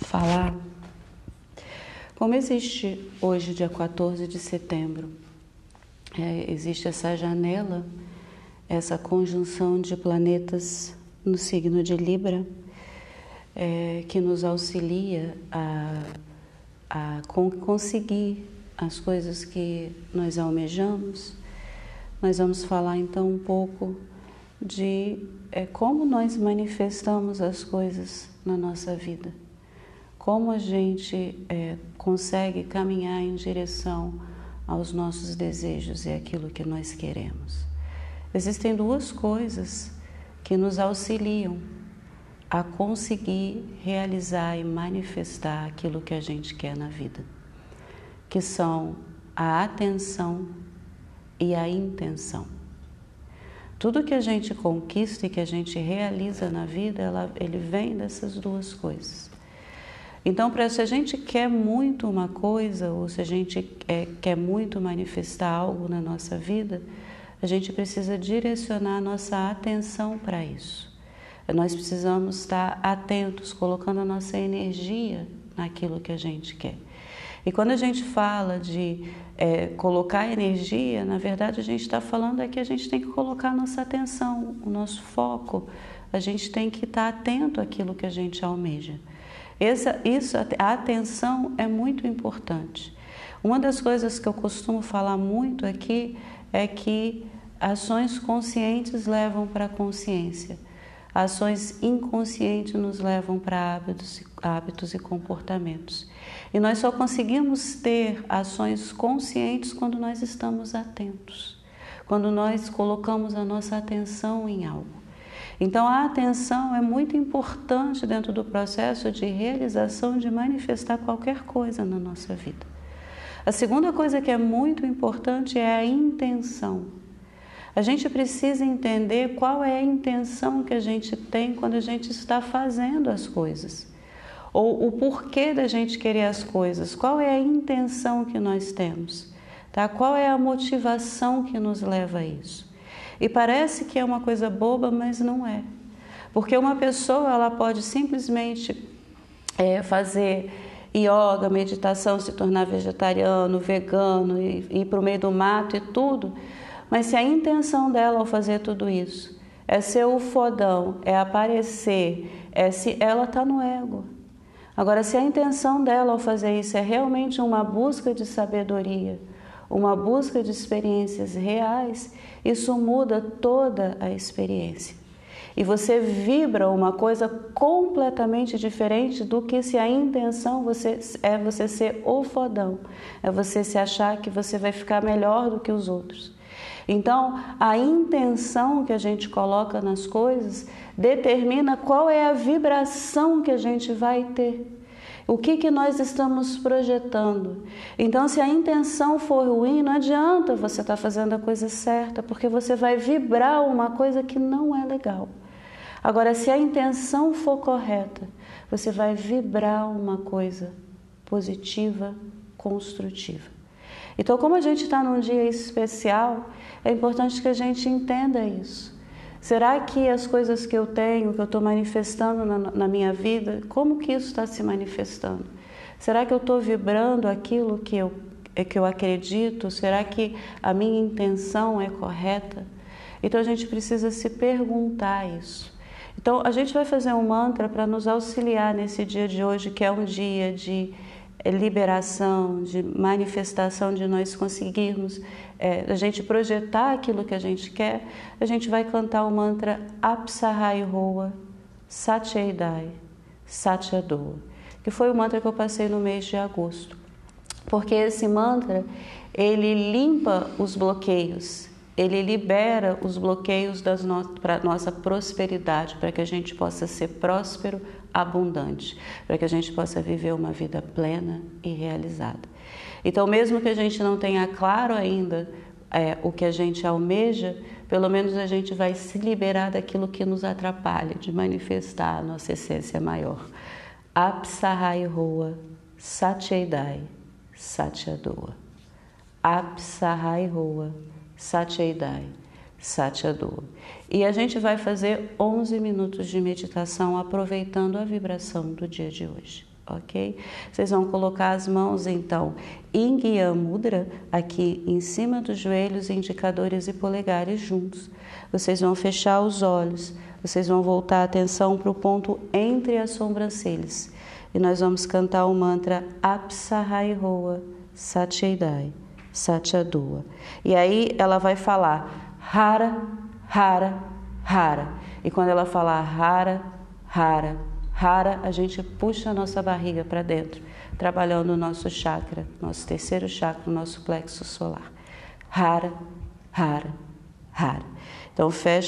falar como existe hoje, dia 14 de setembro, é, existe essa janela, essa conjunção de planetas no signo de Libra, é, que nos auxilia a, a conseguir as coisas que nós almejamos. Nós vamos falar então um pouco de é, como nós manifestamos as coisas na nossa vida como a gente é, consegue caminhar em direção aos nossos desejos e aquilo que nós queremos. Existem duas coisas que nos auxiliam a conseguir realizar e manifestar aquilo que a gente quer na vida, que são a atenção e a intenção. Tudo que a gente conquista e que a gente realiza na vida, ela, ele vem dessas duas coisas. Então, para se a gente quer muito uma coisa ou se a gente é, quer muito manifestar algo na nossa vida, a gente precisa direcionar a nossa atenção para isso. Nós precisamos estar atentos, colocando a nossa energia naquilo que a gente quer. E quando a gente fala de é, colocar energia, na verdade a gente está falando é que a gente tem que colocar a nossa atenção, o nosso foco, a gente tem que estar atento àquilo que a gente almeja. Essa, isso, a atenção é muito importante. Uma das coisas que eu costumo falar muito aqui é que ações conscientes levam para a consciência. Ações inconscientes nos levam para hábitos, hábitos e comportamentos. E nós só conseguimos ter ações conscientes quando nós estamos atentos, quando nós colocamos a nossa atenção em algo. Então, a atenção é muito importante dentro do processo de realização de manifestar qualquer coisa na nossa vida. A segunda coisa que é muito importante é a intenção. A gente precisa entender qual é a intenção que a gente tem quando a gente está fazendo as coisas. Ou o porquê da gente querer as coisas, qual é a intenção que nós temos, tá? Qual é a motivação que nos leva a isso? E parece que é uma coisa boba, mas não é. Porque uma pessoa ela pode simplesmente é, fazer yoga, meditação, se tornar vegetariano, vegano, e, ir para o meio do mato e tudo, mas se a intenção dela ao fazer tudo isso é ser o fodão, é aparecer, é se ela está no ego. Agora, se a intenção dela ao fazer isso é realmente uma busca de sabedoria, uma busca de experiências reais, isso muda toda a experiência. E você vibra uma coisa completamente diferente do que se a intenção você, é você ser o fodão, é você se achar que você vai ficar melhor do que os outros. Então, a intenção que a gente coloca nas coisas determina qual é a vibração que a gente vai ter. O que, que nós estamos projetando? Então, se a intenção for ruim, não adianta você estar tá fazendo a coisa certa, porque você vai vibrar uma coisa que não é legal. Agora, se a intenção for correta, você vai vibrar uma coisa positiva, construtiva. Então, como a gente está num dia especial, é importante que a gente entenda isso. Será que as coisas que eu tenho, que eu estou manifestando na, na, minha vida, como que isso está se manifestando? Será que eu estou vibrando aquilo que eu, é que eu acredito? Será que a minha intenção é correta? Então a gente precisa se perguntar isso. Então a gente vai fazer um mantra para nos auxiliar nesse dia de hoje, que é um dia de é liberação, de manifestação, de nós conseguirmos é, a gente projetar aquilo que a gente quer, a gente vai cantar o mantra Apsahai Roa Satyaidai Satyadoa, que foi o mantra que eu passei no mês de agosto. Porque esse mantra, ele limpa os bloqueios, ele libera os bloqueios no... para nossa prosperidade, para que a gente possa ser próspero, abundante, para que a gente possa viver uma vida plena e realizada. Então, mesmo que a gente não tenha claro ainda é, o que a gente almeja, pelo menos a gente vai se liberar daquilo que nos atrapalha de manifestar a nossa essência maior. Apsahai Roa Satyaidai Satyadoa. Apsahai Roa Satyaidai Satyadua. E a gente vai fazer 11 minutos de meditação aproveitando a vibração do dia de hoje, ok? Vocês vão colocar as mãos então em Guia Mudra, aqui em cima dos joelhos, indicadores e polegares juntos. Vocês vão fechar os olhos, vocês vão voltar a atenção para o ponto entre as sobrancelhas. E nós vamos cantar o mantra Apsahai Roa Satyadai Satyadua. E aí ela vai falar Hara, Hara, Hara. E quando ela falar Hara, Hara, Hara, a gente puxa a nossa barriga para dentro, trabalhando o nosso chakra, nosso terceiro chakra, o nosso plexo solar. Hara, Hara, Hara. Então fecha